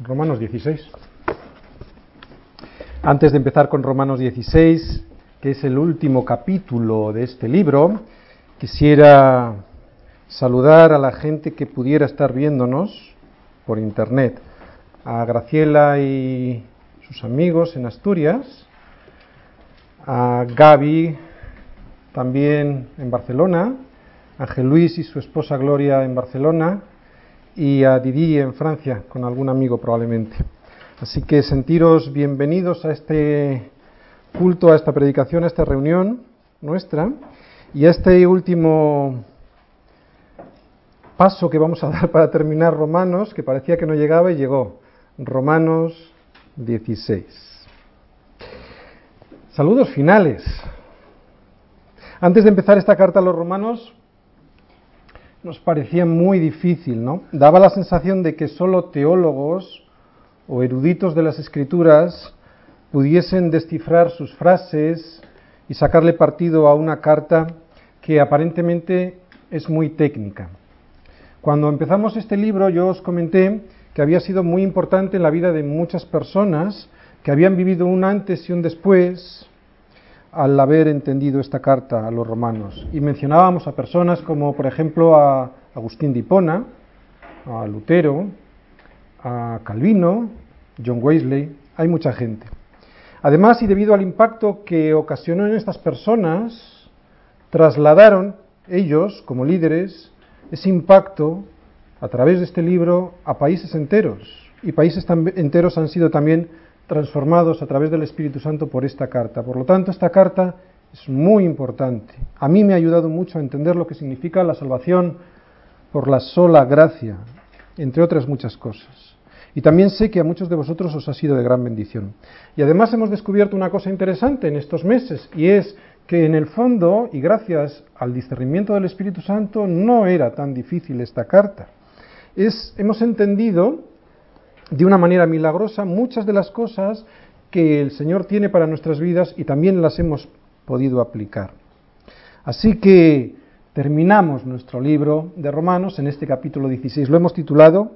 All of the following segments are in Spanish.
Romanos 16. Antes de empezar con Romanos 16, que es el último capítulo de este libro, quisiera saludar a la gente que pudiera estar viéndonos por internet, a Graciela y sus amigos en Asturias, a Gaby también en Barcelona, a Ángel Luis y su esposa Gloria en Barcelona y a Didi en Francia, con algún amigo probablemente. Así que sentiros bienvenidos a este culto, a esta predicación, a esta reunión nuestra y a este último paso que vamos a dar para terminar Romanos, que parecía que no llegaba y llegó. Romanos 16. Saludos finales. Antes de empezar esta carta a los romanos, nos parecía muy difícil, ¿no? Daba la sensación de que solo teólogos o eruditos de las escrituras pudiesen descifrar sus frases y sacarle partido a una carta que aparentemente es muy técnica. Cuando empezamos este libro yo os comenté que había sido muy importante en la vida de muchas personas que habían vivido un antes y un después al haber entendido esta carta a los romanos. Y mencionábamos a personas como, por ejemplo, a Agustín de Hipona, a Lutero, a Calvino, John Wesley, hay mucha gente. Además, y debido al impacto que ocasionó en estas personas, trasladaron ellos, como líderes, ese impacto a través de este libro a países enteros. Y países enteros han sido también transformados a través del Espíritu Santo por esta carta. Por lo tanto, esta carta es muy importante. A mí me ha ayudado mucho a entender lo que significa la salvación por la sola gracia, entre otras muchas cosas. Y también sé que a muchos de vosotros os ha sido de gran bendición. Y además hemos descubierto una cosa interesante en estos meses, y es que en el fondo, y gracias al discernimiento del Espíritu Santo, no era tan difícil esta carta. Es, hemos entendido de una manera milagrosa muchas de las cosas que el Señor tiene para nuestras vidas y también las hemos podido aplicar. Así que terminamos nuestro libro de Romanos en este capítulo 16. Lo hemos titulado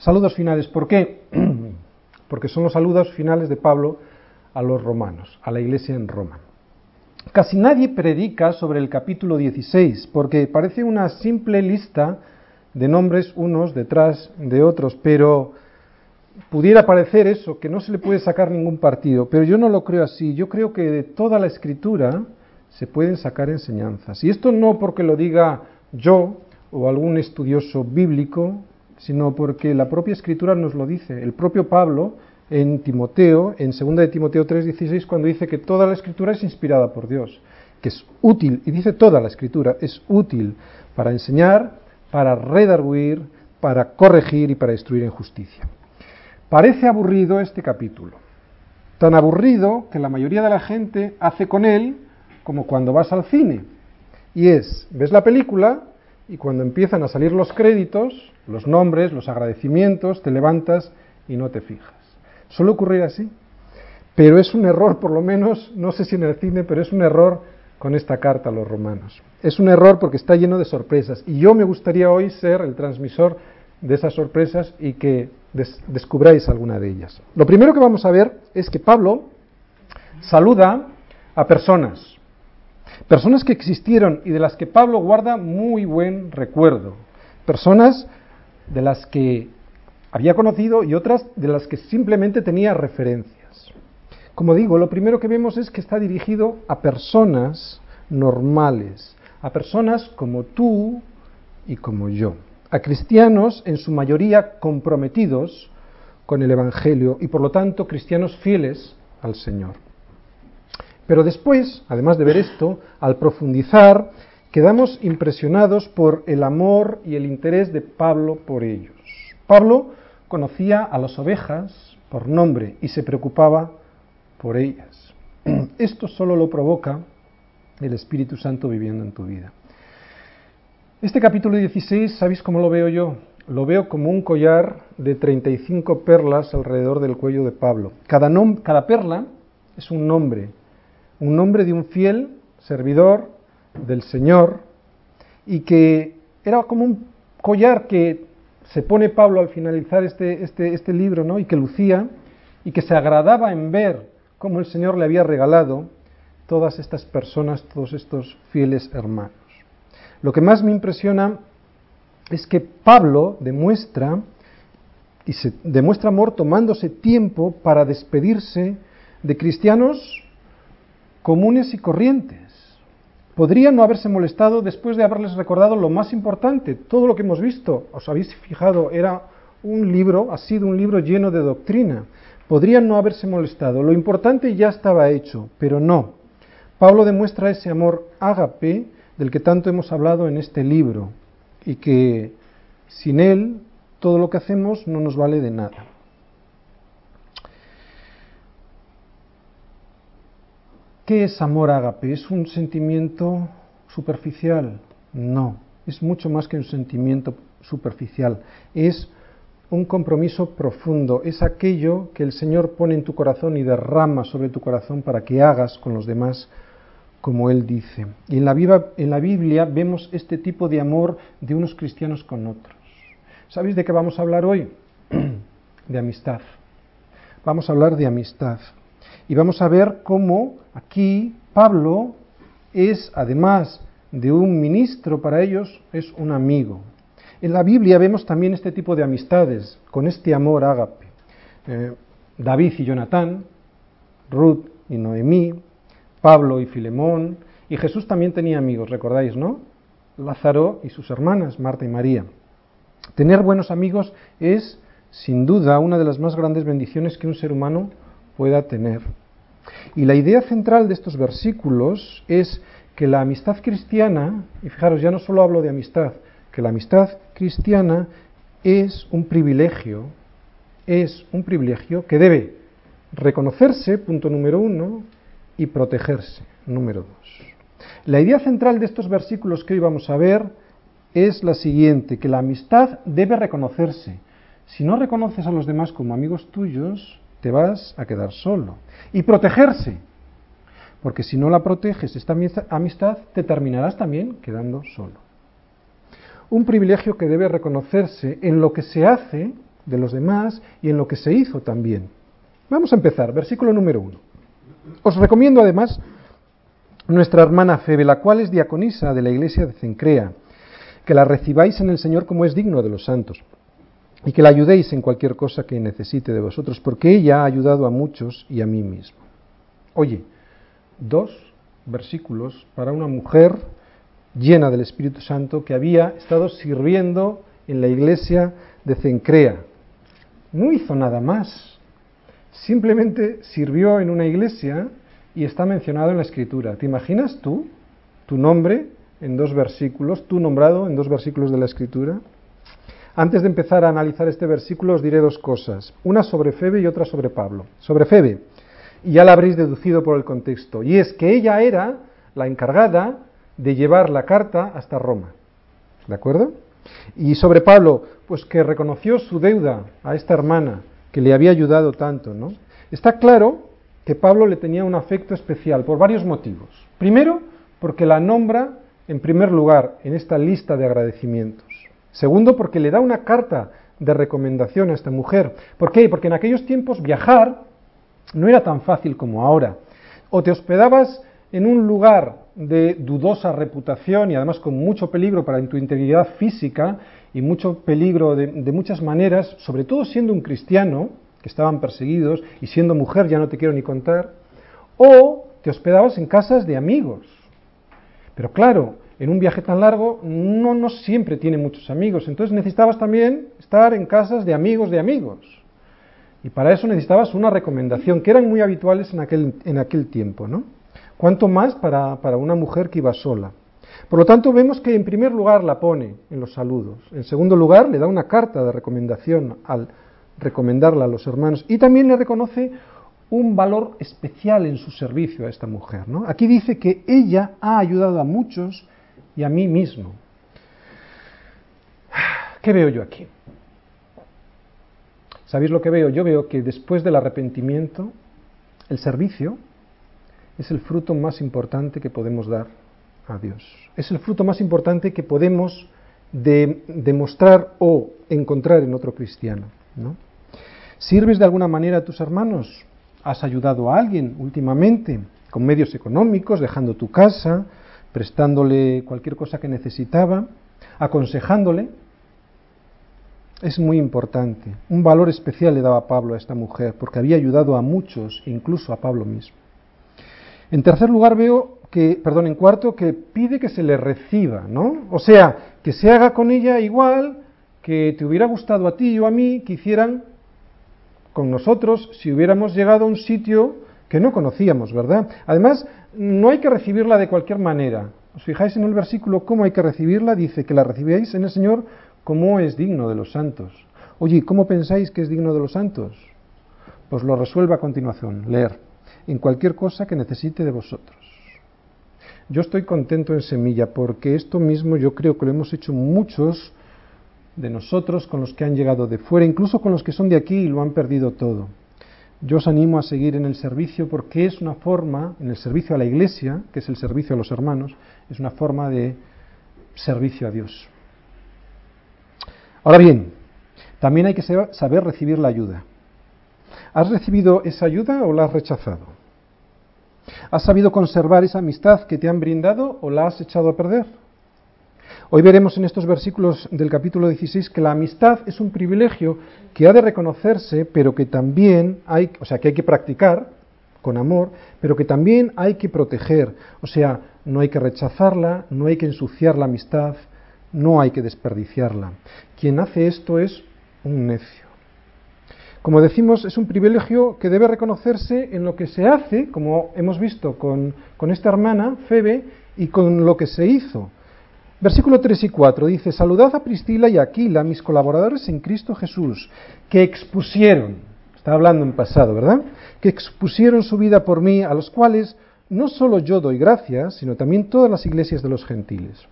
Saludos finales. ¿Por qué? Porque son los saludos finales de Pablo a los romanos, a la iglesia en Roma. Casi nadie predica sobre el capítulo 16 porque parece una simple lista de nombres unos detrás de otros, pero pudiera parecer eso, que no se le puede sacar ningún partido, pero yo no lo creo así. Yo creo que de toda la escritura se pueden sacar enseñanzas. Y esto no porque lo diga yo o algún estudioso bíblico, sino porque la propia escritura nos lo dice. El propio Pablo en Timoteo, en 2 de Timoteo 3:16, cuando dice que toda la escritura es inspirada por Dios, que es útil, y dice toda la escritura, es útil para enseñar, para redarguir, para corregir y para destruir en justicia. Parece aburrido este capítulo, tan aburrido que la mayoría de la gente hace con él como cuando vas al cine. Y es, ves la película y cuando empiezan a salir los créditos, los nombres, los agradecimientos, te levantas y no te fijas. Suele ocurrir así. Pero es un error, por lo menos, no sé si en el cine, pero es un error con esta carta a los romanos. Es un error porque está lleno de sorpresas. Y yo me gustaría hoy ser el transmisor de esas sorpresas y que descubráis alguna de ellas. Lo primero que vamos a ver es que Pablo saluda a personas, personas que existieron y de las que Pablo guarda muy buen recuerdo, personas de las que había conocido y otras de las que simplemente tenía referencias. Como digo, lo primero que vemos es que está dirigido a personas normales, a personas como tú y como yo a cristianos en su mayoría comprometidos con el Evangelio y por lo tanto cristianos fieles al Señor. Pero después, además de ver esto, al profundizar, quedamos impresionados por el amor y el interés de Pablo por ellos. Pablo conocía a las ovejas por nombre y se preocupaba por ellas. Esto solo lo provoca el Espíritu Santo viviendo en tu vida. Este capítulo 16, ¿sabéis cómo lo veo yo? Lo veo como un collar de 35 perlas alrededor del cuello de Pablo. Cada, perla es un nombre, un nombre de un fiel servidor del Señor y que era como un collar que se pone Pablo al finalizar este, este, este libro, ¿no? Y que lucía y que se agradaba en ver cómo el Señor le había regalado todas estas personas, todos estos fieles hermanos. Lo que más me impresiona es que Pablo demuestra y se demuestra amor tomándose tiempo para despedirse de cristianos comunes y corrientes. Podría no haberse molestado después de haberles recordado lo más importante, todo lo que hemos visto. Os habéis fijado, era un libro, ha sido un libro lleno de doctrina. Podrían no haberse molestado. Lo importante ya estaba hecho, pero no. Pablo demuestra ese amor ágape del que tanto hemos hablado en este libro y que sin él todo lo que hacemos no nos vale de nada. ¿Qué es amor ágape? ¿Es un sentimiento superficial? No, es mucho más que un sentimiento superficial. Es un compromiso profundo, es aquello que el Señor pone en tu corazón y derrama sobre tu corazón para que hagas con los demás como Él dice. Y en la, la Biblia vemos este tipo de amor de unos cristianos con otros. ¿Sabéis de qué vamos a hablar hoy? de amistad. Vamos a hablar de amistad. Y vamos a ver cómo aquí Pablo es, además de un ministro para ellos, es un amigo. En la Biblia vemos también este tipo de amistades, con este amor ágape. Eh, David y Jonatán, Ruth y Noemí, Pablo y Filemón, y Jesús también tenía amigos, recordáis, ¿no? Lázaro y sus hermanas, Marta y María. Tener buenos amigos es, sin duda, una de las más grandes bendiciones que un ser humano pueda tener. Y la idea central de estos versículos es que la amistad cristiana, y fijaros, ya no solo hablo de amistad, que la amistad cristiana es un privilegio, es un privilegio que debe reconocerse, punto número uno, y protegerse, número dos. La idea central de estos versículos que hoy vamos a ver es la siguiente, que la amistad debe reconocerse. Si no reconoces a los demás como amigos tuyos, te vas a quedar solo. Y protegerse, porque si no la proteges, esta amistad, te terminarás también quedando solo. Un privilegio que debe reconocerse en lo que se hace de los demás y en lo que se hizo también. Vamos a empezar, versículo número uno. Os recomiendo además nuestra hermana Febe, la cual es diaconisa de la iglesia de Cencrea, que la recibáis en el Señor como es digno de los santos y que la ayudéis en cualquier cosa que necesite de vosotros, porque ella ha ayudado a muchos y a mí mismo. Oye, dos versículos para una mujer llena del Espíritu Santo que había estado sirviendo en la iglesia de Cencrea. No hizo nada más, simplemente sirvió en una iglesia y está mencionado en la Escritura. ¿Te imaginas tú tu nombre en dos versículos, tú nombrado en dos versículos de la Escritura? Antes de empezar a analizar este versículo os diré dos cosas, una sobre Febe y otra sobre Pablo. Sobre Febe, y ya la habréis deducido por el contexto, y es que ella era la encargada de llevar la carta hasta Roma. ¿De acuerdo? Y sobre Pablo, pues que reconoció su deuda a esta hermana que le había ayudado tanto, ¿no? Está claro que Pablo le tenía un afecto especial por varios motivos. Primero, porque la nombra en primer lugar en esta lista de agradecimientos. Segundo, porque le da una carta de recomendación a esta mujer. ¿Por qué? Porque en aquellos tiempos viajar no era tan fácil como ahora. O te hospedabas en un lugar de dudosa reputación y además con mucho peligro para tu integridad física y mucho peligro de, de, muchas maneras, sobre todo siendo un cristiano, que estaban perseguidos, y siendo mujer ya no te quiero ni contar, o te hospedabas en casas de amigos. Pero claro, en un viaje tan largo no, no siempre tiene muchos amigos, entonces necesitabas también estar en casas de amigos de amigos. Y para eso necesitabas una recomendación, que eran muy habituales en aquel, en aquel tiempo, ¿no? Cuanto más para, para una mujer que iba sola. Por lo tanto, vemos que en primer lugar la pone en los saludos. En segundo lugar, le da una carta de recomendación al recomendarla a los hermanos. Y también le reconoce un valor especial en su servicio a esta mujer. ¿no? Aquí dice que ella ha ayudado a muchos y a mí mismo. ¿Qué veo yo aquí? ¿Sabéis lo que veo? Yo veo que después del arrepentimiento, el servicio es el fruto más importante que podemos dar a Dios. Es el fruto más importante que podemos de demostrar o encontrar en otro cristiano. ¿no? ¿Sirves de alguna manera a tus hermanos? ¿Has ayudado a alguien últimamente con medios económicos, dejando tu casa, prestándole cualquier cosa que necesitaba, aconsejándole? Es muy importante. Un valor especial le daba Pablo a esta mujer, porque había ayudado a muchos, incluso a Pablo mismo. En tercer lugar veo que, perdón, en cuarto, que pide que se le reciba, ¿no? O sea, que se haga con ella igual que te hubiera gustado a ti o a mí que hicieran con nosotros si hubiéramos llegado a un sitio que no conocíamos, ¿verdad? Además, no hay que recibirla de cualquier manera. ¿Os fijáis en el versículo cómo hay que recibirla? Dice que la recibáis en el Señor como es digno de los santos. Oye, ¿cómo pensáis que es digno de los santos? Pues lo resuelve a continuación, leer, en cualquier cosa que necesite de vosotros. Yo estoy contento en semilla porque esto mismo yo creo que lo hemos hecho muchos de nosotros con los que han llegado de fuera, incluso con los que son de aquí y lo han perdido todo. Yo os animo a seguir en el servicio porque es una forma, en el servicio a la iglesia, que es el servicio a los hermanos, es una forma de servicio a Dios. Ahora bien, también hay que saber recibir la ayuda. ¿Has recibido esa ayuda o la has rechazado? ¿Has sabido conservar esa amistad que te han brindado o la has echado a perder? Hoy veremos en estos versículos del capítulo 16 que la amistad es un privilegio que ha de reconocerse, pero que también hay, o sea, que hay que practicar con amor, pero que también hay que proteger. O sea, no hay que rechazarla, no hay que ensuciar la amistad, no hay que desperdiciarla. Quien hace esto es un necio. Como decimos, es un privilegio que debe reconocerse en lo que se hace, como hemos visto con, esta hermana, Febe, y con lo que se hizo. Versículo 3 y 4 dice, saludad a Priscila y Aquila, mis colaboradores en Cristo Jesús, que expusieron, está hablando en pasado, ¿verdad? Que expusieron su vida por mí, a los cuales no solo yo doy gracias, sino también todas las iglesias de los gentiles.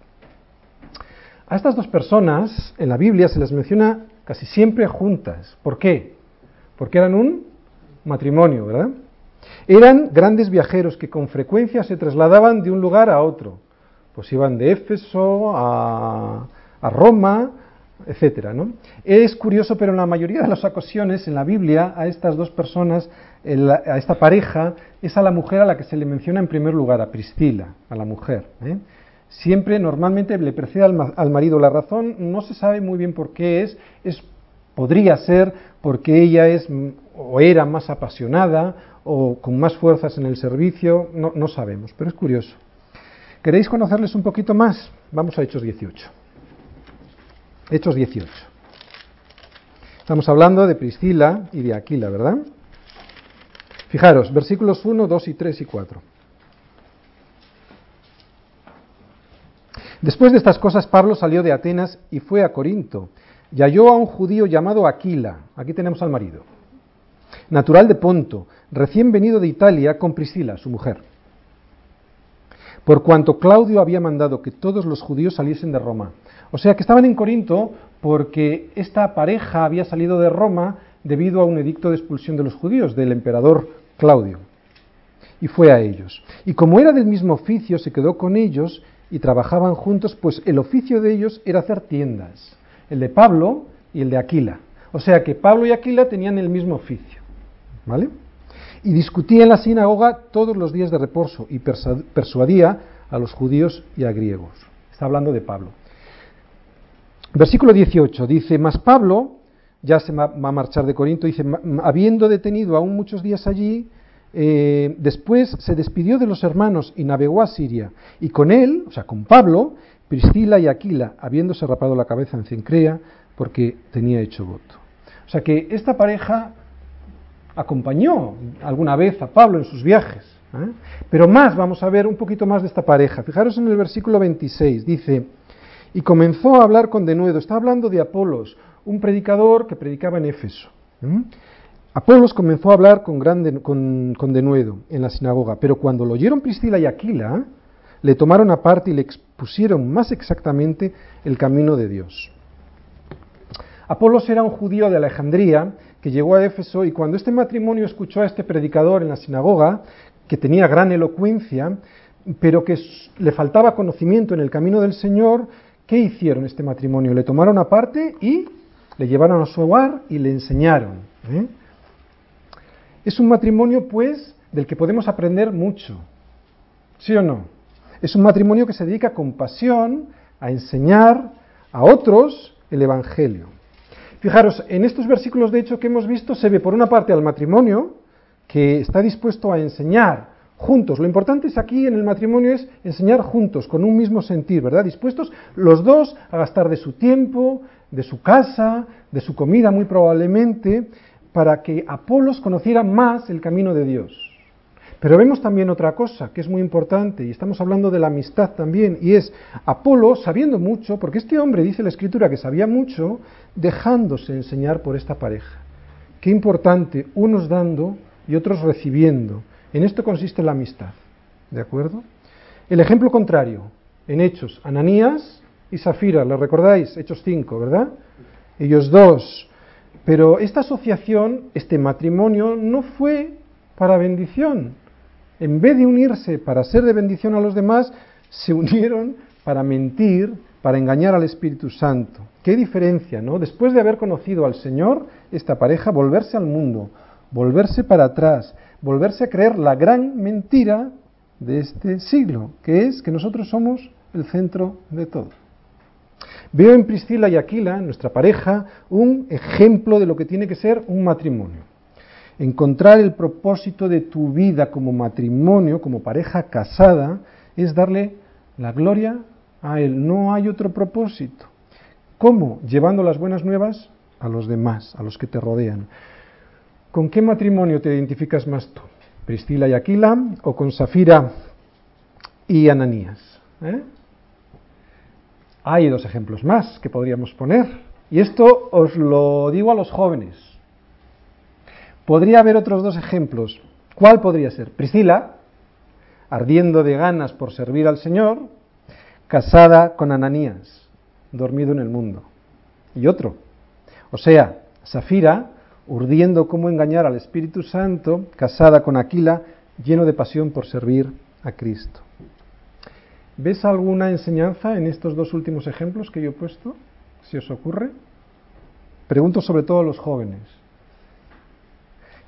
A estas dos personas en la Biblia se les menciona casi siempre juntas. ¿Por qué? Porque eran un matrimonio, ¿verdad? Eran grandes viajeros que con frecuencia se trasladaban de un lugar a otro pues iban de Éfeso a, Roma, etcétera, ¿no? Es curioso, pero en la mayoría de las ocasiones en la Biblia a estas dos personas, a esta pareja, es a la mujer a la que se le menciona en primer lugar, a Priscila, a la mujer. ¿eh? Siempre, normalmente, le precede al, marido. La razón no se sabe muy bien por qué es, es podría ser porque ella es o era más apasionada o con más fuerzas en el servicio, no, no sabemos, pero es curioso. ¿Queréis conocerles un poquito más? Vamos a Hechos 18. Hechos 18. Estamos hablando de Priscila y de Aquila, ¿verdad? Fijaros, versículos 1, 2 y 3 y 4. Después de estas cosas, Pablo salió de Atenas y fue a Corinto, y halló a un judío llamado Aquila, aquí tenemos al marido, natural de Ponto, recién venido de Italia con Priscila, su mujer por cuanto Claudio había mandado que todos los judíos saliesen de Roma. O sea que estaban en Corinto porque esta pareja había salido de Roma debido a un edicto de expulsión de los judíos del emperador Claudio. Y fue a ellos. Y como era del mismo oficio, se quedó con ellos y trabajaban juntos, pues el oficio de ellos era hacer tiendas, el de Pablo y el de Aquila. O sea que Pablo y Aquila tenían el mismo oficio. ¿Vale? y discutía en la sinagoga todos los días de reposo y persuadía a los judíos y a griegos. Está hablando de Pablo. Versículo 18 dice, mas Pablo ya se va a marchar de Corinto, dice, habiendo detenido aún muchos días allí, eh, después se despidió de los hermanos y navegó a Siria. Y con él, o sea, con Pablo, Priscila y Aquila, habiéndose rapado la cabeza en Cencrea, porque tenía hecho voto. O sea que esta pareja acompañó alguna vez a Pablo en sus viajes. ¿eh? Pero más, vamos a ver un poquito más de esta pareja. Fijaros en el versículo 26, dice, y comenzó a hablar con denuedo. Está hablando de Apolos, un predicador que predicaba en Éfeso. ¿eh? Apolos comenzó a hablar con, con, denuedo en la sinagoga, pero cuando lo oyeron Priscila y Aquila, le tomaron aparte y le expusieron más exactamente el camino de Dios. Apolos era un judío de Alejandría que llegó a Éfeso y cuando este matrimonio escuchó a este predicador en la sinagoga, que tenía gran elocuencia, pero que le faltaba conocimiento en el camino del Señor, ¿qué hicieron este matrimonio? Le tomaron aparte y le llevaron a su hogar y le enseñaron. ¿eh? Es un matrimonio, pues, del que podemos aprender mucho. ¿Sí o no? Es un matrimonio que se dedica con pasión a enseñar a otros el Evangelio. Fijaros, en estos versículos de hecho que hemos visto se ve por una parte al matrimonio que está dispuesto a enseñar juntos. Lo importante es aquí en el matrimonio es enseñar juntos, con un mismo sentir, ¿verdad? Dispuestos los dos a gastar de su tiempo, de su casa, de su comida muy probablemente, para que Apolos conociera más el camino de Dios. Pero vemos también otra cosa que es muy importante, y estamos hablando de la amistad también, y es Apolo sabiendo mucho, porque este hombre dice la escritura que sabía mucho, dejándose enseñar por esta pareja. Qué importante, unos dando y otros recibiendo. En esto consiste la amistad. ¿De acuerdo? El ejemplo contrario, en Hechos, Ananías y Zafira, ¿lo recordáis? Hechos 5, ¿verdad? Ellos dos. Pero esta asociación, este matrimonio, no fue para bendición, en vez de unirse para ser de bendición a los demás, se unieron para mentir, para engañar al Espíritu Santo. Qué diferencia, ¿no? Después de haber conocido al Señor, esta pareja, volverse al mundo, volverse para atrás, volverse a creer la gran mentira de este siglo, que es que nosotros somos el centro de todo. Veo en Priscila y Aquila, nuestra pareja, un ejemplo de lo que tiene que ser un matrimonio. Encontrar el propósito de tu vida como matrimonio, como pareja casada, es darle la gloria a Él. No hay otro propósito. ¿Cómo? Llevando las buenas nuevas a los demás, a los que te rodean. ¿Con qué matrimonio te identificas más tú? ¿Priscila y Aquila o con Safira y Ananías? ¿Eh? Hay dos ejemplos más que podríamos poner. Y esto os lo digo a los jóvenes. Podría haber otros dos ejemplos. ¿Cuál podría ser? Priscila, ardiendo de ganas por servir al Señor, casada con Ananías, dormido en el mundo. Y otro. O sea, Safira, urdiendo cómo engañar al Espíritu Santo, casada con Aquila, lleno de pasión por servir a Cristo. ¿Ves alguna enseñanza en estos dos últimos ejemplos que yo he puesto? Si os ocurre. Pregunto sobre todo a los jóvenes.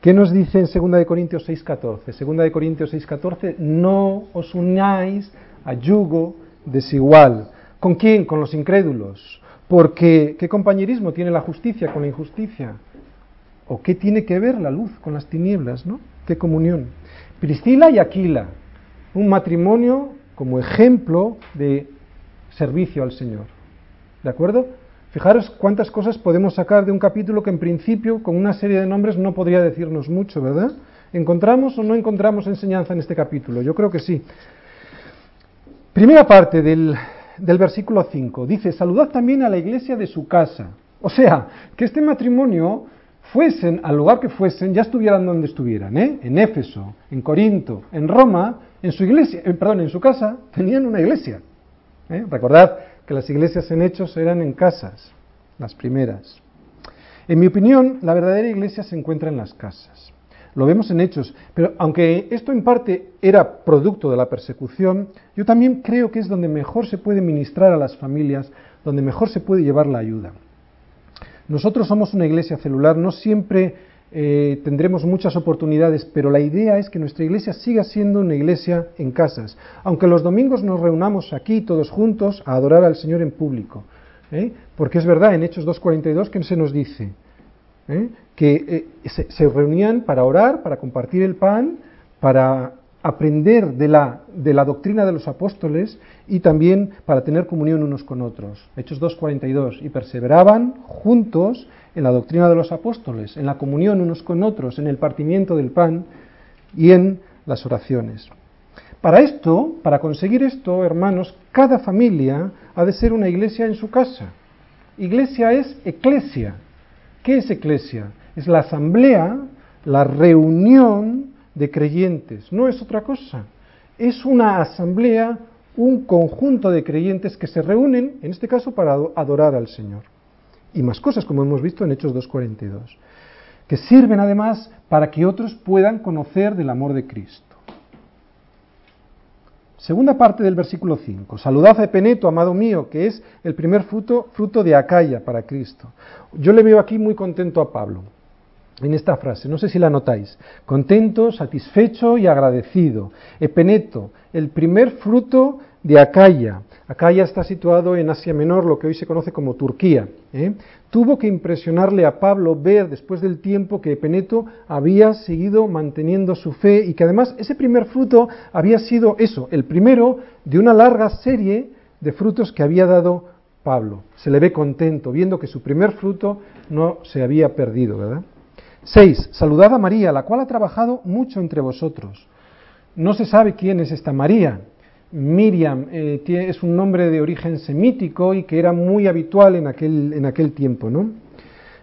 ¿Qué nos dice en 2 de Corintios 6:14? 2 de Corintios 6:14, no os unáis a yugo desigual. ¿Con quién? Con los incrédulos. Porque ¿qué compañerismo tiene la justicia con la injusticia? ¿O qué tiene que ver la luz con las tinieblas, no? ¿Qué comunión? Priscila y Aquila, un matrimonio como ejemplo de servicio al Señor. ¿De acuerdo? Fijaros cuántas cosas podemos sacar de un capítulo que en principio, con una serie de nombres, no podría decirnos mucho, ¿verdad? ¿Encontramos o no encontramos enseñanza en este capítulo? Yo creo que sí. Primera parte del, versículo 5 dice, saludad también a la iglesia de su casa. O sea, que este matrimonio fuesen al lugar que fuesen, ya estuvieran donde estuvieran, ¿eh? en Éfeso, en Corinto, en Roma, en su iglesia, eh, perdón, en su casa, tenían una iglesia. ¿eh? Recordad que las iglesias en hechos eran en casas, las primeras. En mi opinión, la verdadera iglesia se encuentra en las casas. Lo vemos en hechos, pero aunque esto en parte era producto de la persecución, yo también creo que es donde mejor se puede ministrar a las familias, donde mejor se puede llevar la ayuda. Nosotros somos una iglesia celular, no siempre eh, tendremos muchas oportunidades, pero la idea es que nuestra iglesia siga siendo una iglesia en casas, aunque los domingos nos reunamos aquí todos juntos a adorar al Señor en público. ¿eh? Porque es verdad, en Hechos 2.42, que se nos dice? ¿Eh? Que se, reunían para orar, para compartir el pan, para aprender de la, de la doctrina de los apóstoles y también para tener comunión unos con otros. Hechos 2.42. Y perseveraban juntos en la doctrina de los apóstoles, en la comunión unos con otros, en el partimiento del pan y en las oraciones. Para esto, para conseguir esto, hermanos, cada familia ha de ser una iglesia en su casa. Iglesia es eclesia. ¿Qué es eclesia? Es la asamblea, la reunión de creyentes. No es otra cosa. Es una asamblea, un conjunto de creyentes que se reúnen, en este caso, para adorar al Señor y más cosas, como hemos visto en Hechos 2.42, que sirven además para que otros puedan conocer del amor de Cristo. Segunda parte del versículo 5. Saludad a Epeneto, amado mío, que es el primer fruto, fruto de Acaya para Cristo. Yo le veo aquí muy contento a Pablo en esta frase, no sé si la notáis, contento, satisfecho y agradecido. Epeneto, el primer fruto de Acaya. Acaya está situado en Asia Menor, lo que hoy se conoce como Turquía. ¿eh? Tuvo que impresionarle a Pablo ver después del tiempo que Epeneto había seguido manteniendo su fe y que además ese primer fruto había sido eso, el primero de una larga serie de frutos que había dado Pablo. Se le ve contento viendo que su primer fruto no se había perdido, ¿verdad? 6. Saludad a María, la cual ha trabajado mucho entre vosotros. No se sabe quién es esta María. Miriam eh, es un nombre de origen semítico y que era muy habitual en aquel, en aquel tiempo, ¿no?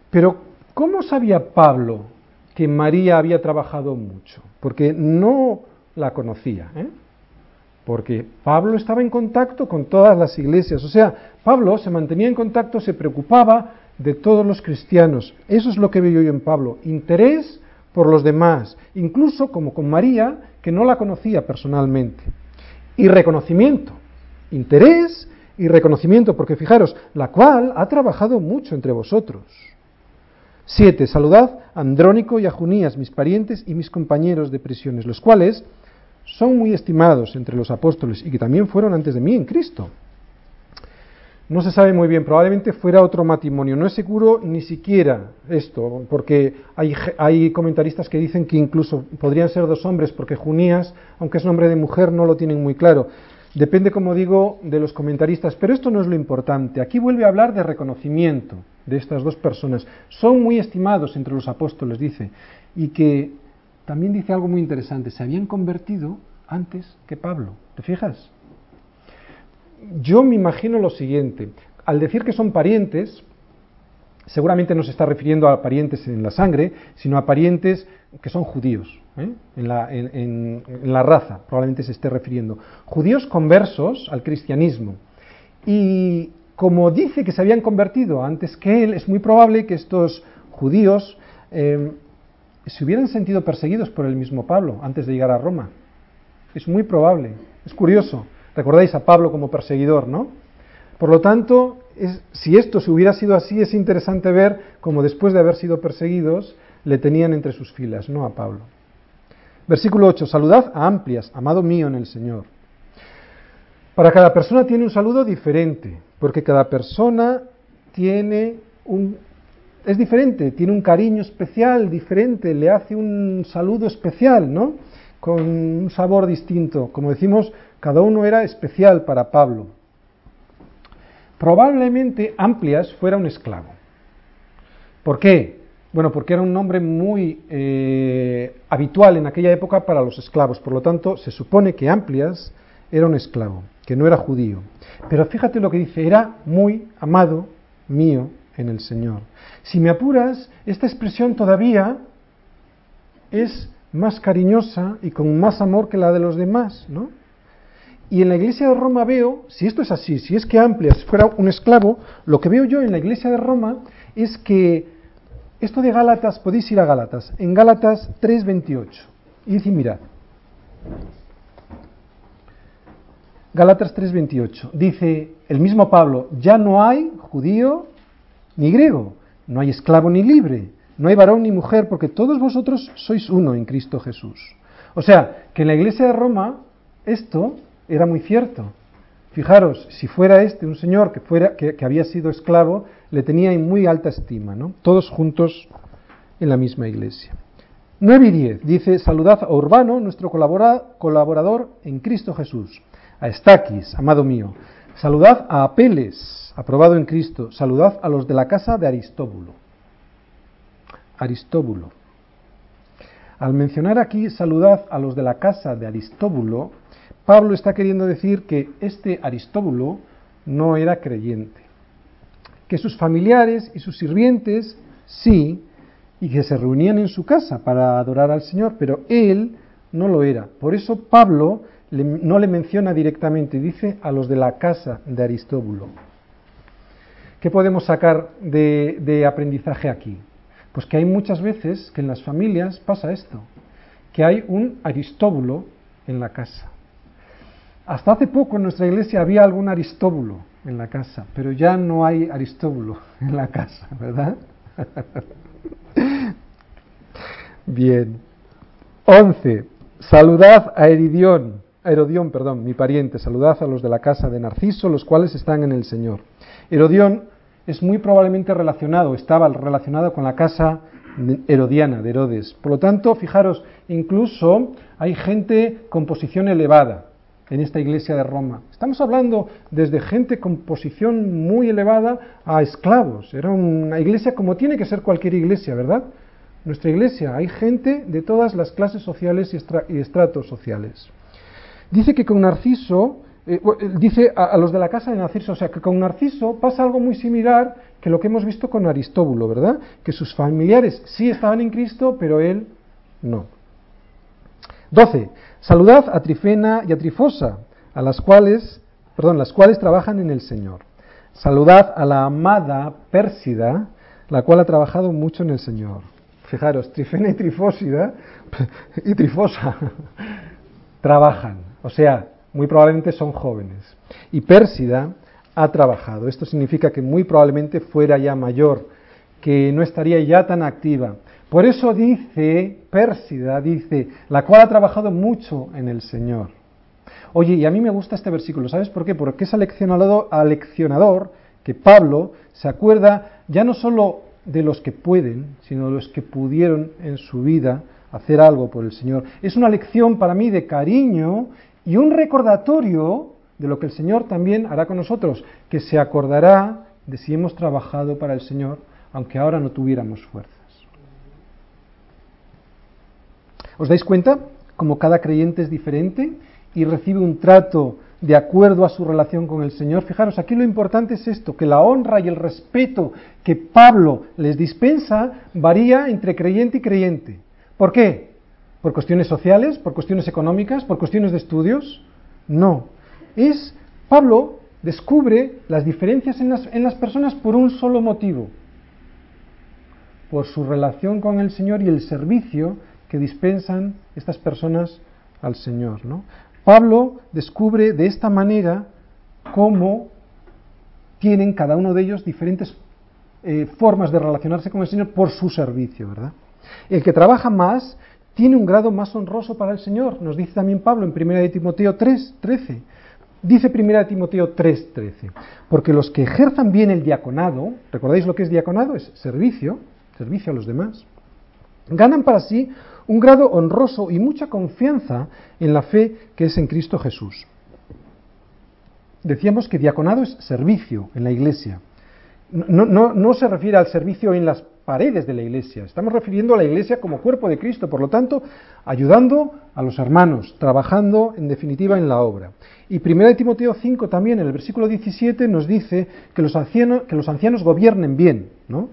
Pero, ¿cómo sabía Pablo que María había trabajado mucho? Porque no la conocía, ¿eh? Porque Pablo estaba en contacto con todas las iglesias. O sea, Pablo se mantenía en contacto, se preocupaba de todos los cristianos. Eso es lo que veo yo en Pablo, interés por los demás, incluso como con María, que no la conocía personalmente. Y reconocimiento, interés y reconocimiento, porque fijaros, la cual ha trabajado mucho entre vosotros. Siete, saludad a Andrónico y a Junías, mis parientes y mis compañeros de prisiones, los cuales son muy estimados entre los apóstoles y que también fueron antes de mí en Cristo. No se sabe muy bien, probablemente fuera otro matrimonio. No es seguro ni siquiera esto, porque hay, hay, comentaristas que dicen que incluso podrían ser dos hombres, porque Junías, aunque es nombre de mujer, no lo tienen muy claro. Depende, como digo, de los comentaristas, pero esto no es lo importante. Aquí vuelve a hablar de reconocimiento de estas dos personas. Son muy estimados entre los apóstoles, dice, y que también dice algo muy interesante, se habían convertido antes que Pablo. ¿Te fijas? Yo me imagino lo siguiente, al decir que son parientes, seguramente no se está refiriendo a parientes en la sangre, sino a parientes que son judíos, ¿eh? en, la, raza, probablemente se esté refiriendo. Judíos conversos al cristianismo. Y como dice que se habían convertido antes que él, es muy probable que estos judíos eh, se hubieran sentido perseguidos por el mismo Pablo antes de llegar a Roma. Es muy probable, es curioso. Recordáis a Pablo como perseguidor, ¿no? Por lo tanto, si esto se hubiera sido así, es interesante ver cómo después de haber sido perseguidos, le tenían entre sus filas, no a Pablo. Versículo 8. Saludad a amplias, amado mío en el Señor. Para cada persona tiene un saludo diferente, porque cada persona tiene un... es diferente, tiene un cariño especial, diferente, le hace un saludo especial, ¿no? Con un sabor distinto. Como decimos, cada uno era especial para Pablo. Probablemente Amplias fuera un esclavo. ¿Por qué? Bueno, porque era un nombre muy eh, habitual en aquella época para los esclavos. Por lo tanto, se supone que Amplias era un esclavo, que no era judío. Pero fíjate lo que dice, era muy amado mío en el Señor. Si me apuras, esta expresión todavía es más cariñosa y con más amor que la de los demás, ¿no? Y en la iglesia de Roma veo, si esto es así, si es que Amplias fuera un esclavo, lo que veo yo en la iglesia de Roma es que esto de Gálatas, podéis ir a Gálatas, en Gálatas 3.28, y dice, mirad, Gálatas 3.28, dice el mismo Pablo, ya no hay judío ni griego, no hay esclavo ni libre, no hay varón ni mujer, porque todos vosotros sois uno en Cristo Jesús. O sea, que en la iglesia de Roma esto era muy cierto. Fijaros, si fuera este un señor que, fuera, que, había sido esclavo, le tenía en muy alta estima, ¿no? Todos juntos en la misma iglesia. 9 y 10 dice, saludad a Urbano, nuestro colaborador en Cristo Jesús, a Estaquis, amado mío, saludad a Apeles, aprobado en Cristo, saludad a los de la casa de Aristóbulo. Aristóbulo. Al mencionar aquí saludad a los de la casa de Aristóbulo, Pablo está queriendo decir que este Aristóbulo no era creyente, que sus familiares y sus sirvientes sí, y que se reunían en su casa para adorar al Señor, pero él no lo era. Por eso Pablo no le menciona directamente, dice a los de la casa de Aristóbulo. ¿Qué podemos sacar de, de aprendizaje aquí? Pues que hay muchas veces que en las familias pasa esto, que hay un Aristóbulo en la casa Hasta hace poco en nuestra iglesia había algún aristóbulo en la casa, pero ya no hay aristóbulo en la casa, ¿verdad? Bien. 11. Saludad a Heridión, a Herodión, perdón, mi pariente, saludad a los de la casa de Narciso, los cuales están en el Señor. Herodión es muy probablemente relacionado, estaba relacionado con la casa herodiana de Herodes. Por lo tanto, fijaros, incluso hay gente con posición elevada en esta iglesia de Roma. Estamos hablando desde gente con posición muy elevada a esclavos. Era una iglesia como tiene que ser cualquier iglesia, ¿verdad? Nuestra iglesia hay gente de todas las clases sociales y, estratos sociales. Dice que con Narciso eh, eh, dice a, los de la casa de Narciso, o sea, que con Narciso pasa algo muy similar que lo que hemos visto con Aristóbulo, ¿verdad? Que sus familiares sí estaban en Cristo, pero él no. 12. Saludad a Trifena y a Trifosa, a las cuales, perdón, las cuales trabajan en el Señor. Saludad a la amada Pérsida, la cual ha trabajado mucho en el Señor. Fijaros, Trifena y Trifósida y Trifosa trabajan, o sea, muy probablemente son jóvenes. Y Pérsida ha trabajado. Esto significa que muy probablemente fuera ya mayor, que no estaría ya tan activa. Por eso dice, Pérsida dice, la cual ha trabajado mucho en el Señor. Oye, y a mí me gusta este versículo, ¿sabes por qué? Porque es aleccionador, aleccionador que Pablo se acuerda ya no solo de los que pueden, sino de los que pudieron en su vida hacer algo por el Señor. Es una lección para mí de cariño y un recordatorio de lo que el Señor también hará con nosotros, que se acordará de si hemos trabajado para el Señor, aunque ahora no tuviéramos fuerzas. ¿Os dais cuenta? Como cada creyente es diferente y recibe un trato de acuerdo a su relación con el Señor. Fijaros, aquí lo importante es esto, que la honra y el respeto que Pablo les dispensa varía entre creyente y creyente. ¿Por qué? ¿Por cuestiones sociales? ¿Por cuestiones económicas? ¿Por cuestiones de estudios? No. Es, Pablo descubre las diferencias en las, en las personas por un solo motivo, por su relación con el Señor y el servicio que dispensan estas personas al Señor. ¿no? Pablo descubre de esta manera cómo tienen cada uno de ellos diferentes eh, formas de relacionarse con el Señor por su servicio, ¿verdad? El que trabaja más tiene un grado más honroso para el Señor, nos dice también Pablo en 1 Timoteo 3, 13. Dice 1 Timoteo 3, 13, porque los que ejerzan bien el diaconado, ¿recordáis lo que es diaconado? Es servicio, servicio a los demás, ganan para sí un grado honroso y mucha confianza en la fe que es en Cristo Jesús. Decíamos que diaconado es servicio en la iglesia. No, no, no, se refiere al servicio en las paredes de la iglesia, estamos refiriendo a la iglesia como cuerpo de Cristo, por lo tanto, ayudando a los hermanos, trabajando en definitiva en la obra. Y 1 Timoteo 5 también, en el versículo 17, nos dice que los ancianos, que los ancianos gobiernen bien, ¿no?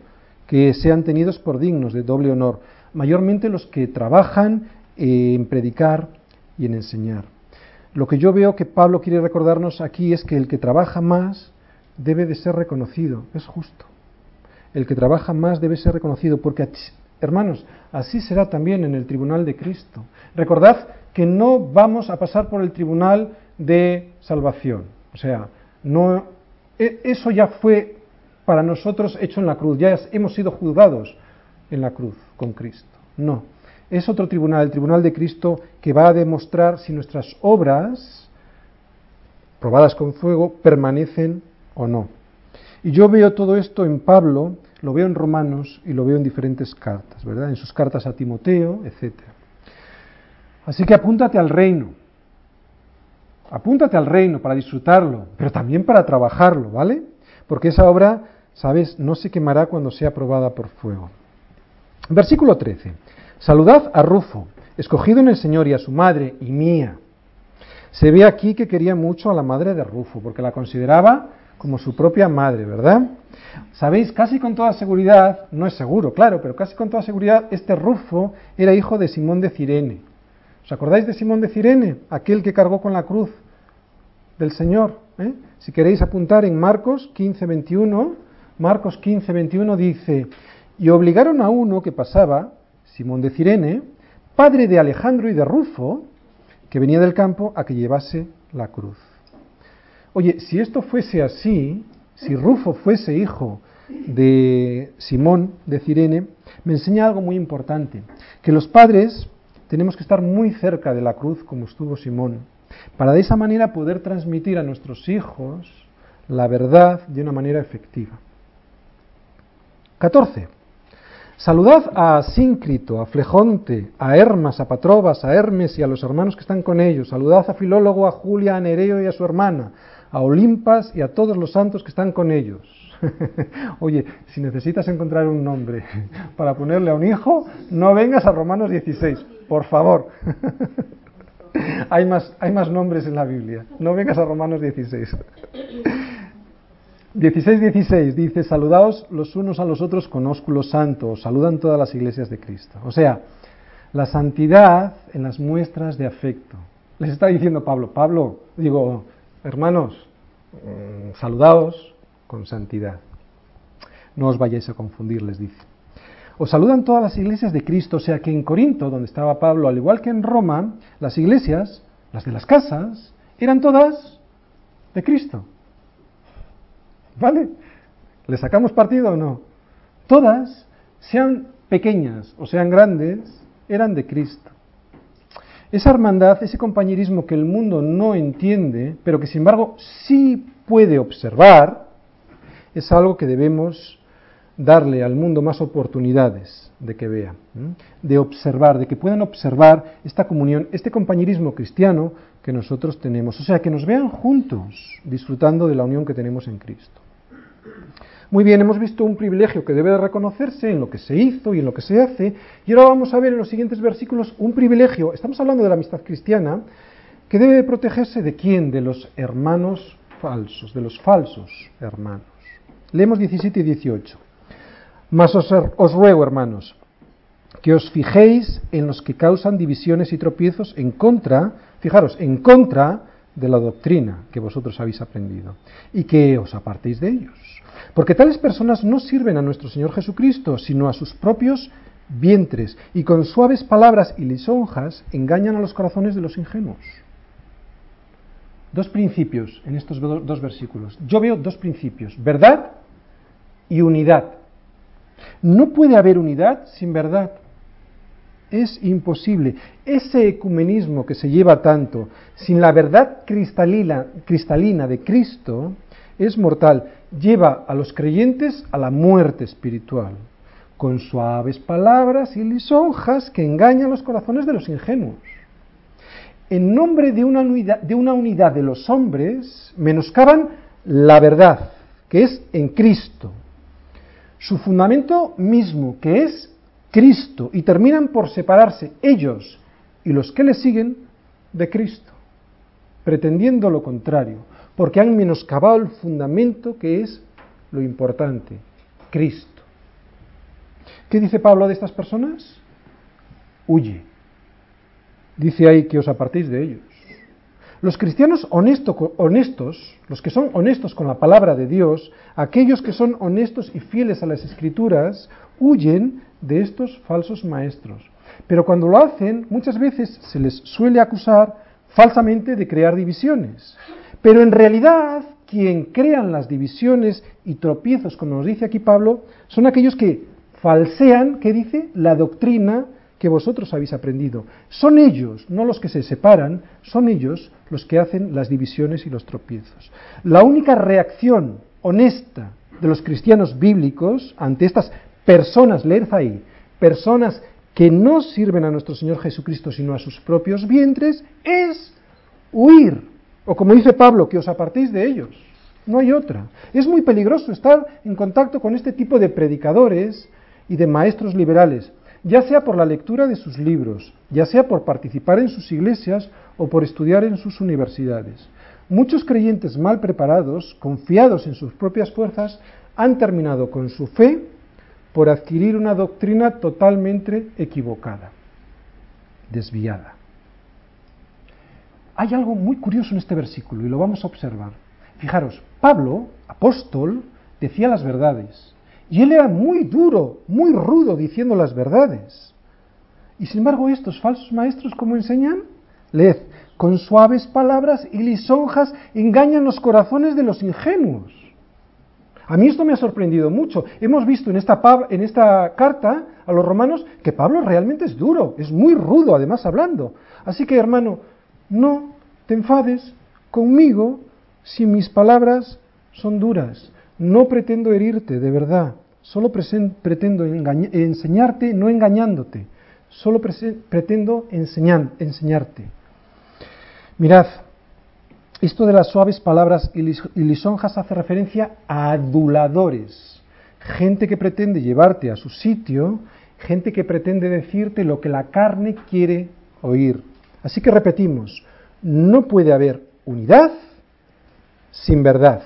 que sean tenidos por dignos de doble honor mayormente los que trabajan en predicar y en enseñar. Lo que yo veo que Pablo quiere recordarnos aquí es que el que trabaja más debe de ser reconocido, es justo. El que trabaja más debe ser reconocido, porque, hermanos, así será también en el tribunal de Cristo. Recordad que no vamos a pasar por el tribunal de salvación. O sea, no, e, eso ya fue para nosotros hecho en la cruz, ya hemos sido juzgados en la cruz con Cristo. No, es otro tribunal, el tribunal de Cristo, que va a demostrar si nuestras obras, probadas con fuego, permanecen o no. Y yo veo todo esto en Pablo, lo veo en Romanos y lo veo en diferentes cartas, ¿verdad? En sus cartas a Timoteo, etc. Así que apúntate al reino. Apúntate al reino para disfrutarlo, pero también para trabajarlo, ¿vale? Porque esa obra, sabes, no se quemará cuando sea probada por fuego. Versículo 13. Saludad a Rufo, escogido en el Señor, y a su madre y mía. Se ve aquí que quería mucho a la madre de Rufo, porque la consideraba como su propia madre, ¿verdad? Sabéis, casi con toda seguridad, no es seguro, claro, pero casi con toda seguridad, este Rufo era hijo de Simón de Cirene. ¿Os acordáis de Simón de Cirene? Aquel que cargó con la cruz del Señor. ¿eh? Si queréis apuntar en Marcos 15, 21, Marcos 15, 21 dice, y obligaron a uno que pasaba, Simón de Cirene, padre de Alejandro y de Rufo, que venía del campo, a que llevase la cruz. Oye, si esto fuese así, si Rufo fuese hijo de Simón de Cirene, me enseña algo muy importante, que los padres tenemos que estar muy cerca de la cruz como estuvo Simón, para de esa manera poder transmitir a nuestros hijos la verdad de una manera efectiva. 14. Saludad a Síncrito, a Flejonte, a Hermas, a Patrobas, a Hermes y a los hermanos que están con ellos. Saludad a Filólogo, a Julia, a Nereo y a su hermana, a Olimpas y a todos los santos que están con ellos. Oye, si necesitas encontrar un nombre para ponerle a un hijo, no vengas a Romanos 16, por favor. hay, más, hay más nombres en la Biblia. No vengas a Romanos 16. 16-16 dice, saludaos los unos a los otros con ósculo santo, saludan todas las iglesias de Cristo. O sea, la santidad en las muestras de afecto. Les está diciendo Pablo, Pablo, digo, hermanos, mm, saludaos con santidad. No os vayáis a confundir, les dice. Os saludan todas las iglesias de Cristo, o sea que en Corinto, donde estaba Pablo, al igual que en Roma, las iglesias, las de las casas, eran todas de Cristo. ¿Vale? ¿Le sacamos partido o no? Todas, sean pequeñas o sean grandes, eran de Cristo. Esa hermandad, ese compañerismo que el mundo no entiende, pero que sin embargo sí puede observar, es algo que debemos darle al mundo más oportunidades de que vea, de observar, de que puedan observar esta comunión, este compañerismo cristiano que nosotros tenemos. O sea, que nos vean juntos, disfrutando de la unión que tenemos en Cristo. Muy bien, hemos visto un privilegio que debe de reconocerse en lo que se hizo y en lo que se hace, y ahora vamos a ver en los siguientes versículos un privilegio, estamos hablando de la amistad cristiana, que debe de protegerse de quién? De los hermanos falsos, de los falsos hermanos. Leemos 17 y 18. Mas os, os ruego, hermanos, que os fijéis en los que causan divisiones y tropiezos en contra, fijaros, en contra de la doctrina que vosotros habéis aprendido, y que os apartéis de ellos. Porque tales personas no sirven a nuestro Señor Jesucristo, sino a sus propios vientres, y con suaves palabras y lisonjas engañan a los corazones de los ingenuos. Dos principios en estos dos versículos. Yo veo dos principios, verdad y unidad. No puede haber unidad sin verdad. Es imposible. Ese ecumenismo que se lleva tanto, sin la verdad cristalina, cristalina de Cristo, es mortal. Lleva a los creyentes a la muerte espiritual, con suaves palabras y lisonjas que engañan los corazones de los ingenuos. En nombre de una unidad de, una unidad de los hombres, menoscaban la verdad, que es en Cristo. Su fundamento mismo, que es Cristo, y terminan por separarse ellos y los que le siguen de Cristo, pretendiendo lo contrario porque han menoscabado el fundamento que es lo importante, Cristo. ¿Qué dice Pablo de estas personas? Huye. Dice ahí que os apartéis de ellos. Los cristianos honestos, los que son honestos con la palabra de Dios, aquellos que son honestos y fieles a las escrituras, huyen de estos falsos maestros. Pero cuando lo hacen, muchas veces se les suele acusar falsamente de crear divisiones. Pero en realidad, quien crean las divisiones y tropiezos, como nos dice aquí Pablo, son aquellos que falsean, ¿qué dice? La doctrina que vosotros habéis aprendido. Son ellos, no los que se separan, son ellos los que hacen las divisiones y los tropiezos. La única reacción honesta de los cristianos bíblicos ante estas personas, leed ahí, personas que no sirven a nuestro Señor Jesucristo sino a sus propios vientres, es huir o como dice Pablo, que os apartéis de ellos. No hay otra. Es muy peligroso estar en contacto con este tipo de predicadores y de maestros liberales, ya sea por la lectura de sus libros, ya sea por participar en sus iglesias o por estudiar en sus universidades. Muchos creyentes mal preparados, confiados en sus propias fuerzas, han terminado con su fe por adquirir una doctrina totalmente equivocada, desviada hay algo muy curioso en este versículo y lo vamos a observar. Fijaros, Pablo, apóstol, decía las verdades. Y él era muy duro, muy rudo diciendo las verdades. Y sin embargo estos falsos maestros, ¿cómo enseñan? Leed, con suaves palabras y lisonjas engañan los corazones de los ingenuos. A mí esto me ha sorprendido mucho. Hemos visto en esta, en esta carta a los romanos que Pablo realmente es duro, es muy rudo además hablando. Así que hermano, no te enfades conmigo si mis palabras son duras. No pretendo herirte, de verdad. Solo pretendo enseñarte, no engañándote. Solo pretendo enseñarte. Mirad, esto de las suaves palabras y lisonjas hace referencia a aduladores, gente que pretende llevarte a su sitio, gente que pretende decirte lo que la carne quiere oír. Así que repetimos, no puede haber unidad sin verdad.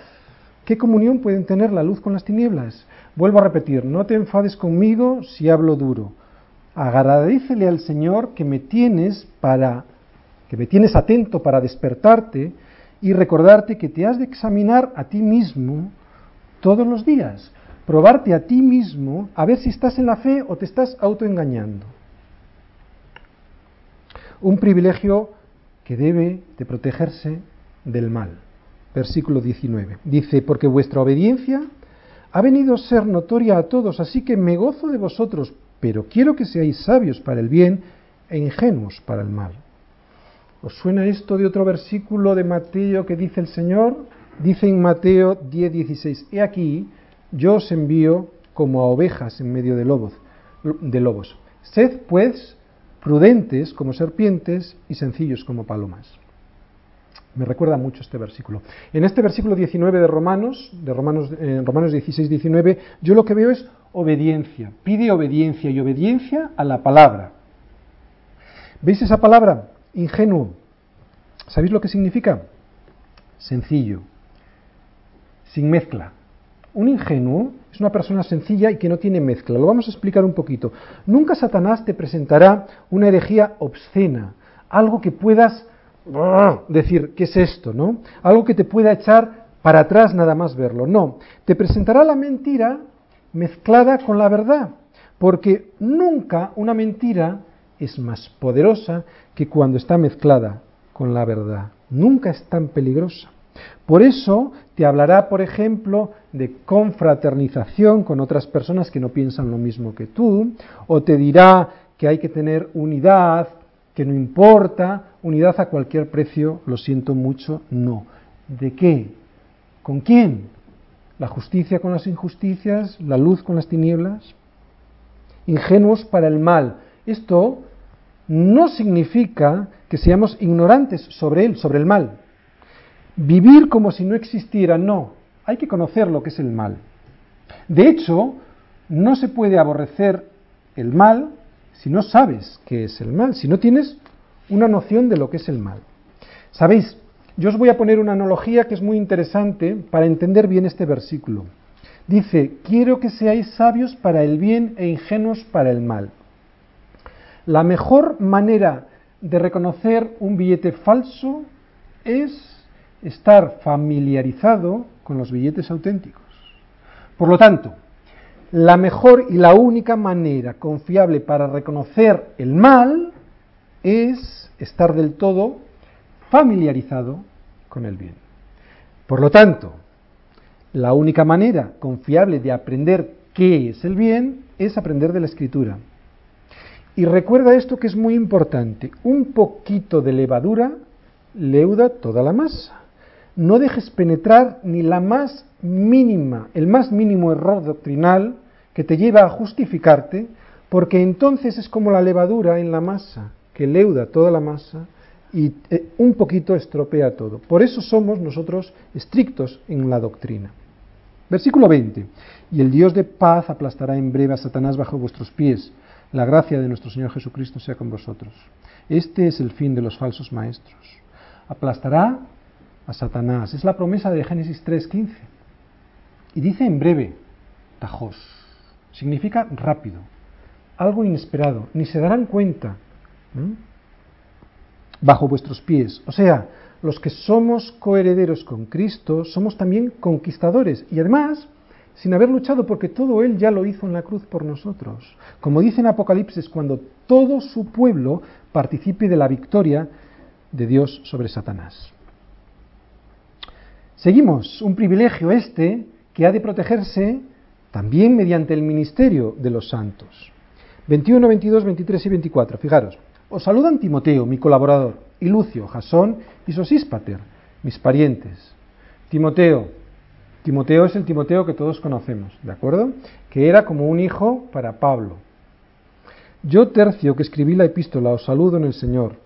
¿Qué comunión pueden tener la luz con las tinieblas? Vuelvo a repetir, no te enfades conmigo si hablo duro. Agradecele al Señor que me tienes para que me tienes atento para despertarte y recordarte que te has de examinar a ti mismo todos los días, probarte a ti mismo a ver si estás en la fe o te estás autoengañando. Un privilegio que debe de protegerse del mal. Versículo 19. Dice, porque vuestra obediencia ha venido a ser notoria a todos, así que me gozo de vosotros, pero quiero que seáis sabios para el bien e ingenuos para el mal. ¿Os suena esto de otro versículo de Mateo que dice el Señor? Dice en Mateo 10, 16, He aquí, yo os envío como a ovejas en medio de lobos. De lobos. Sed, pues, prudentes como serpientes y sencillos como palomas. Me recuerda mucho este versículo. En este versículo 19 de Romanos, de Romanos, en Romanos 16, 19, yo lo que veo es obediencia. Pide obediencia y obediencia a la palabra. ¿Veis esa palabra? Ingenuo. ¿Sabéis lo que significa? Sencillo. Sin mezcla. Un ingenuo es una persona sencilla y que no tiene mezcla. Lo vamos a explicar un poquito. Nunca Satanás te presentará una herejía obscena, algo que puedas decir, ¿qué es esto? ¿No? Algo que te pueda echar para atrás nada más verlo. No, te presentará la mentira mezclada con la verdad, porque nunca una mentira es más poderosa que cuando está mezclada con la verdad. Nunca es tan peligrosa. Por eso te hablará, por ejemplo, de confraternización con otras personas que no piensan lo mismo que tú, o te dirá que hay que tener unidad, que no importa, unidad a cualquier precio, lo siento mucho, no. ¿De qué? ¿Con quién? ¿La justicia con las injusticias? ¿La luz con las tinieblas? Ingenuos para el mal. Esto no significa que seamos ignorantes sobre él, sobre el mal. Vivir como si no existiera, no. Hay que conocer lo que es el mal. De hecho, no se puede aborrecer el mal si no sabes qué es el mal, si no tienes una noción de lo que es el mal. Sabéis, yo os voy a poner una analogía que es muy interesante para entender bien este versículo. Dice, quiero que seáis sabios para el bien e ingenuos para el mal. La mejor manera de reconocer un billete falso es estar familiarizado con los billetes auténticos. Por lo tanto, la mejor y la única manera confiable para reconocer el mal es estar del todo familiarizado con el bien. Por lo tanto, la única manera confiable de aprender qué es el bien es aprender de la escritura. Y recuerda esto que es muy importante, un poquito de levadura leuda toda la masa. No dejes penetrar ni la más mínima, el más mínimo error doctrinal que te lleva a justificarte, porque entonces es como la levadura en la masa, que leuda toda la masa y eh, un poquito estropea todo. Por eso somos nosotros estrictos en la doctrina. Versículo 20. Y el Dios de paz aplastará en breve a Satanás bajo vuestros pies. La gracia de nuestro Señor Jesucristo sea con vosotros. Este es el fin de los falsos maestros. Aplastará a Satanás. Es la promesa de Génesis 3.15. Y dice en breve, tajos. Significa rápido, algo inesperado, ni se darán cuenta. Bajo vuestros pies. O sea, los que somos coherederos con Cristo somos también conquistadores. Y además, sin haber luchado porque todo Él ya lo hizo en la cruz por nosotros. Como dice en Apocalipsis, cuando todo su pueblo participe de la victoria de Dios sobre Satanás. Seguimos, un privilegio este que ha de protegerse también mediante el ministerio de los santos. 21, 22, 23 y 24. Fijaros, os saludan Timoteo, mi colaborador, y Lucio, Jasón y Sosíspater, mis parientes. Timoteo, Timoteo es el Timoteo que todos conocemos, ¿de acuerdo? Que era como un hijo para Pablo. Yo, Tercio, que escribí la epístola, os saludo en el Señor.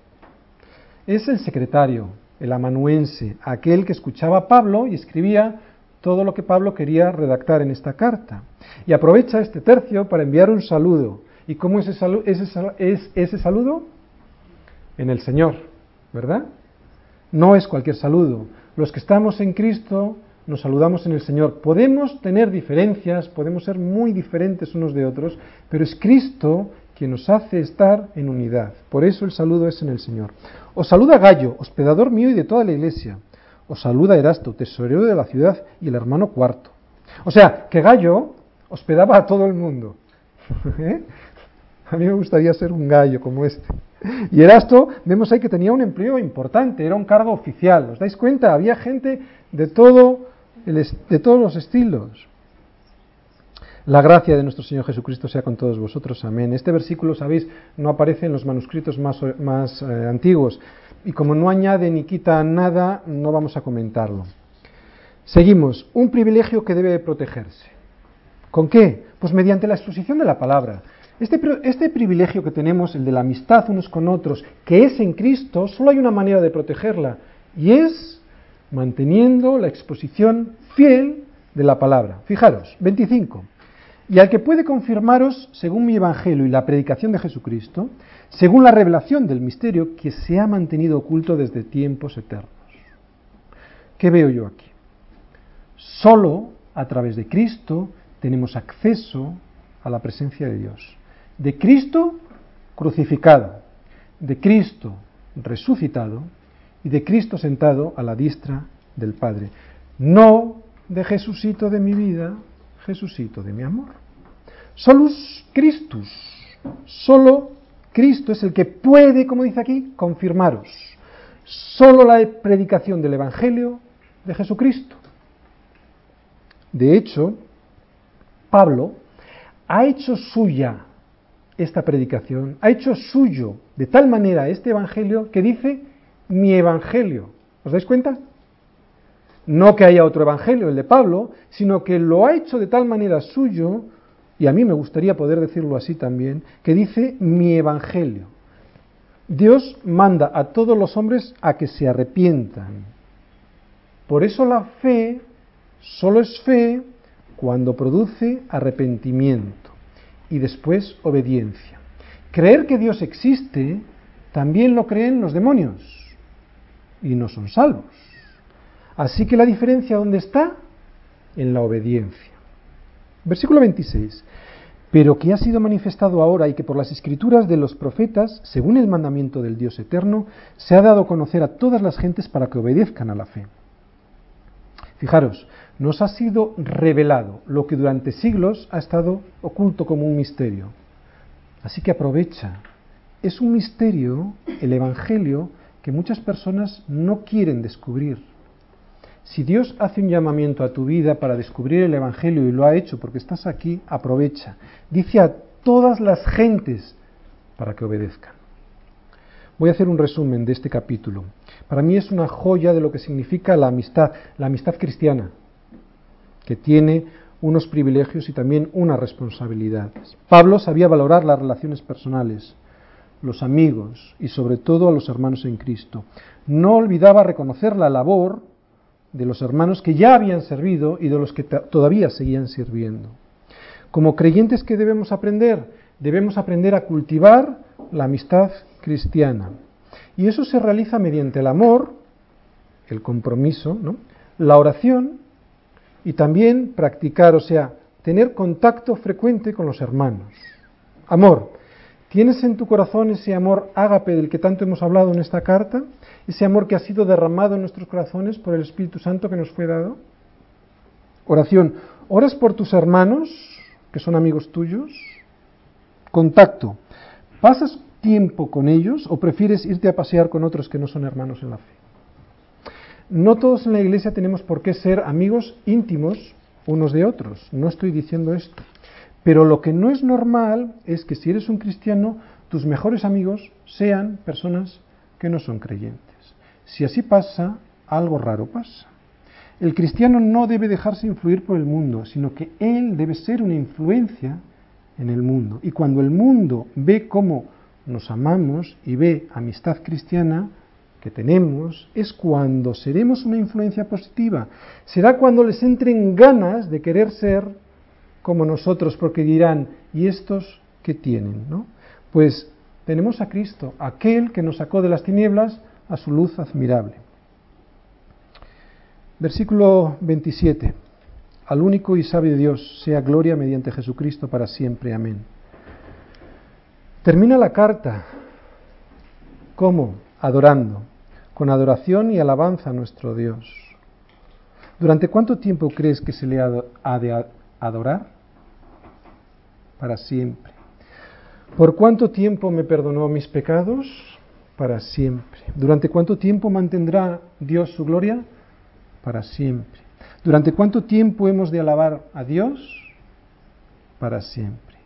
Es el secretario, el amanuense, aquel que escuchaba a Pablo y escribía todo lo que Pablo quería redactar en esta carta. Y aprovecha este tercio para enviar un saludo. ¿Y cómo es ese, es ese saludo? En el Señor, ¿verdad? No es cualquier saludo. Los que estamos en Cristo nos saludamos en el Señor. Podemos tener diferencias, podemos ser muy diferentes unos de otros, pero es Cristo quien nos hace estar en unidad. Por eso el saludo es en el Señor. Os saluda Gallo, hospedador mío y de toda la iglesia. Os saluda Erasto, tesorero de la ciudad, y el hermano cuarto. O sea, que Gallo hospedaba a todo el mundo. ¿Eh? A mí me gustaría ser un gallo como este. Y Erasto, vemos ahí que tenía un empleo importante, era un cargo oficial. ¿Os dais cuenta? Había gente de todo de todos los estilos. La gracia de nuestro Señor Jesucristo sea con todos vosotros. Amén. Este versículo, sabéis, no aparece en los manuscritos más, eh, antiguos y como no añade ni quita nada, no vamos a comentarlo. Seguimos. Un privilegio que debe protegerse. ¿Con qué? Pues mediante la exposición de la palabra. Este, este privilegio que tenemos, el de la amistad unos con otros, que es en Cristo, solo hay una manera de protegerla y es manteniendo la exposición fiel de la palabra. Fijaros, 25. Y al que puede confirmaros, según mi evangelio y la predicación de Jesucristo, según la revelación del misterio que se ha mantenido oculto desde tiempos eternos. ¿Qué veo yo aquí? Solo a través de Cristo tenemos acceso a la presencia de Dios. De Cristo crucificado, de Cristo resucitado, y de Cristo sentado a la diestra del Padre. No de Jesucito de mi vida, Jesucito de mi amor. Solus Christus. Solo Cristo es el que puede, como dice aquí, confirmaros. Solo la predicación del Evangelio de Jesucristo. De hecho, Pablo ha hecho suya esta predicación, ha hecho suyo de tal manera este Evangelio que dice mi evangelio. ¿Os dais cuenta? No que haya otro evangelio, el de Pablo, sino que lo ha hecho de tal manera suyo, y a mí me gustaría poder decirlo así también, que dice mi evangelio. Dios manda a todos los hombres a que se arrepientan. Por eso la fe solo es fe cuando produce arrepentimiento y después obediencia. Creer que Dios existe también lo creen los demonios y no son salvos. Así que la diferencia dónde está? En la obediencia. Versículo 26. Pero que ha sido manifestado ahora y que por las escrituras de los profetas, según el mandamiento del Dios eterno, se ha dado a conocer a todas las gentes para que obedezcan a la fe. Fijaros, nos ha sido revelado lo que durante siglos ha estado oculto como un misterio. Así que aprovecha. Es un misterio, el Evangelio, que muchas personas no quieren descubrir. Si Dios hace un llamamiento a tu vida para descubrir el Evangelio y lo ha hecho porque estás aquí, aprovecha. Dice a todas las gentes para que obedezcan. Voy a hacer un resumen de este capítulo. Para mí es una joya de lo que significa la amistad, la amistad cristiana, que tiene unos privilegios y también unas responsabilidades. Pablo sabía valorar las relaciones personales, los amigos y sobre todo a los hermanos en Cristo. No olvidaba reconocer la labor de los hermanos que ya habían servido y de los que todavía seguían sirviendo. Como creyentes que debemos aprender, debemos aprender a cultivar la amistad cristiana. Y eso se realiza mediante el amor, el compromiso, la oración y también practicar, o sea, tener contacto frecuente con los hermanos. Amor, ¿Tienes en tu corazón ese amor ágape del que tanto hemos hablado en esta carta? Ese amor que ha sido derramado en nuestros corazones por el Espíritu Santo que nos fue dado. Oración. ¿Oras por tus hermanos que son amigos tuyos? Contacto. ¿Pasas tiempo con ellos o prefieres irte a pasear con otros que no son hermanos en la fe? No todos en la iglesia tenemos por qué ser amigos íntimos unos de otros, no estoy diciendo esto. Pero lo que no es normal es que si eres un cristiano, tus mejores amigos sean personas que no son creyentes. Si así pasa, algo raro pasa. El cristiano no debe dejarse influir por el mundo, sino que él debe ser una influencia en el mundo. Y cuando el mundo ve cómo nos amamos y ve amistad cristiana que tenemos, es cuando seremos una influencia positiva. Será cuando les entren ganas de querer ser como nosotros, porque dirán, ¿y estos qué tienen? ¿no? Pues tenemos a Cristo, aquel que nos sacó de las tinieblas a su luz admirable. Versículo 27. Al único y sabio Dios sea gloria mediante Jesucristo para siempre. Amén. Termina la carta. ¿Cómo? Adorando, con adoración y alabanza a nuestro Dios. ¿Durante cuánto tiempo crees que se le ha de adorar? Para siempre. ¿Por cuánto tiempo me perdonó mis pecados? Para siempre. ¿Durante cuánto tiempo mantendrá Dios su gloria? Para siempre. ¿Durante cuánto tiempo hemos de alabar a Dios? Para siempre.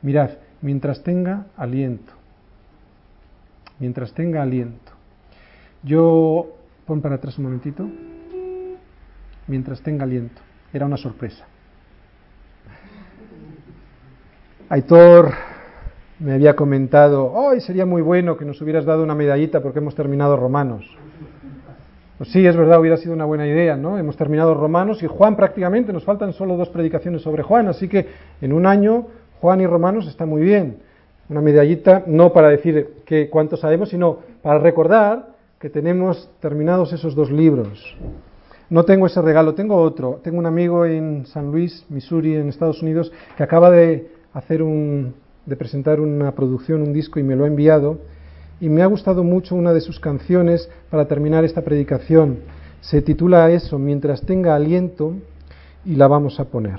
Mirad, mientras tenga aliento. Mientras tenga aliento. Yo, pon para atrás un momentito. Mientras tenga aliento. Era una sorpresa. Aitor me había comentado, hoy sería muy bueno que nos hubieras dado una medallita porque hemos terminado Romanos. Pues sí, es verdad, hubiera sido una buena idea, ¿no? Hemos terminado Romanos y Juan prácticamente, nos faltan solo dos predicaciones sobre Juan, así que en un año Juan y Romanos está muy bien. Una medallita, no para decir que cuánto sabemos, sino para recordar que tenemos terminados esos dos libros. No tengo ese regalo, tengo otro. Tengo un amigo en San Luis, Missouri, en Estados Unidos, que acaba de hacer un, de presentar una producción, un disco, y me lo ha enviado y me ha gustado mucho una de sus canciones para terminar esta predicación. Se titula eso, Mientras tenga aliento, y la vamos a poner.